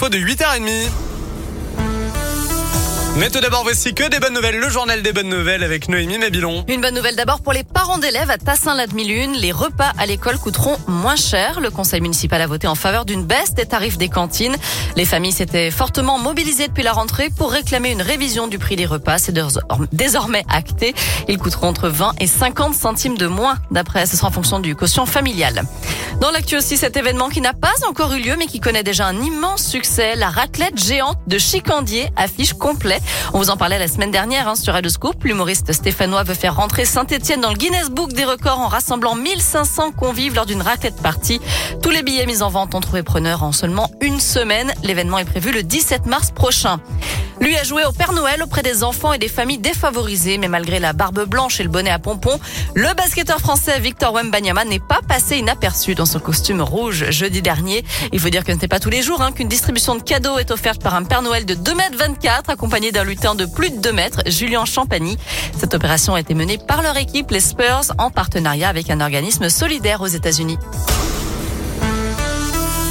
info de 8h30. Mais tout d'abord, voici que des bonnes nouvelles, le journal des bonnes nouvelles avec Noémie Mabilon. Une bonne nouvelle d'abord pour les parents d'élèves à Tassin-la-Demi-Lune. Les repas à l'école coûteront moins cher. Le conseil municipal a voté en faveur d'une baisse des tarifs des cantines. Les familles s'étaient fortement mobilisées depuis la rentrée pour réclamer une révision du prix des repas. C'est désormais acté. Ils coûteront entre 20 et 50 centimes de moins. D'après, ce sera en fonction du quotient familial. Dans l'actu aussi, cet événement qui n'a pas encore eu lieu, mais qui connaît déjà un immense succès. La raclette géante de Chicandier affiche complet. On vous en parlait la semaine dernière hein, sur Radio Scoop. L'humoriste stéphanois veut faire rentrer Saint-Etienne dans le Guinness Book des records en rassemblant 1500 convives lors d'une raclette party. Tous les billets mis en vente ont trouvé preneur en seulement une semaine. L'événement est prévu le 17 mars prochain. Lui a joué au Père Noël auprès des enfants et des familles défavorisées, mais malgré la barbe blanche et le bonnet à pompons, le basketteur français Victor Wembanyama n'est pas passé inaperçu dans son costume rouge jeudi dernier. Il faut dire que ce n'est pas tous les jours hein, qu'une distribution de cadeaux est offerte par un Père Noël de 2 m 24 accompagné d'un lutin de plus de 2 mètres, Julien Champagny. Cette opération a été menée par leur équipe, les Spurs, en partenariat avec un organisme solidaire aux États-Unis.